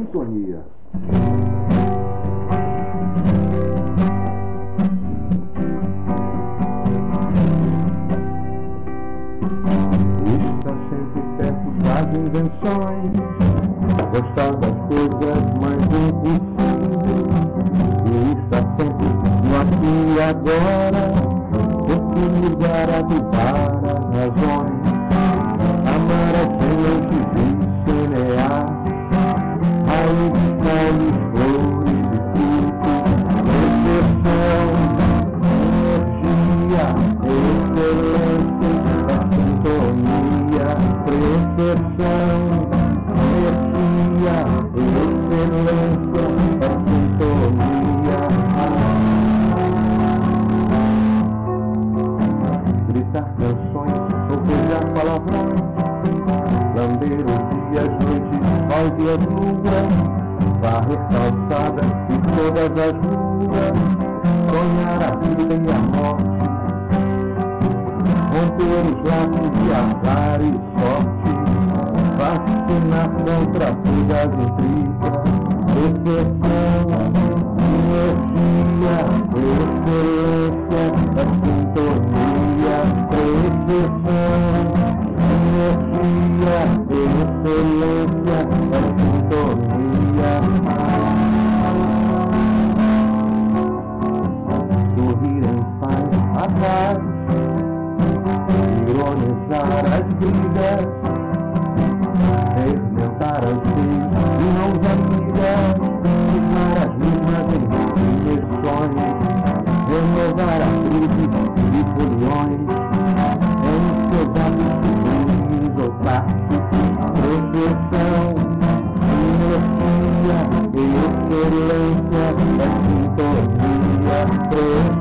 sintonia. Está sempre perto das invenções, gostar das coisas mais impossíveis. E está sempre no aqui e agora, oportunidade as razões. diversão, energia, excelência, é sintonia. Gritar canções, socorrer palavrões, lamber os dias, noites, sol e as luas, varrer calçadas e todas as ruas, sonhar a vida e a morte romper os laços de azares Bate na contra, fuga grita.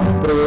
pro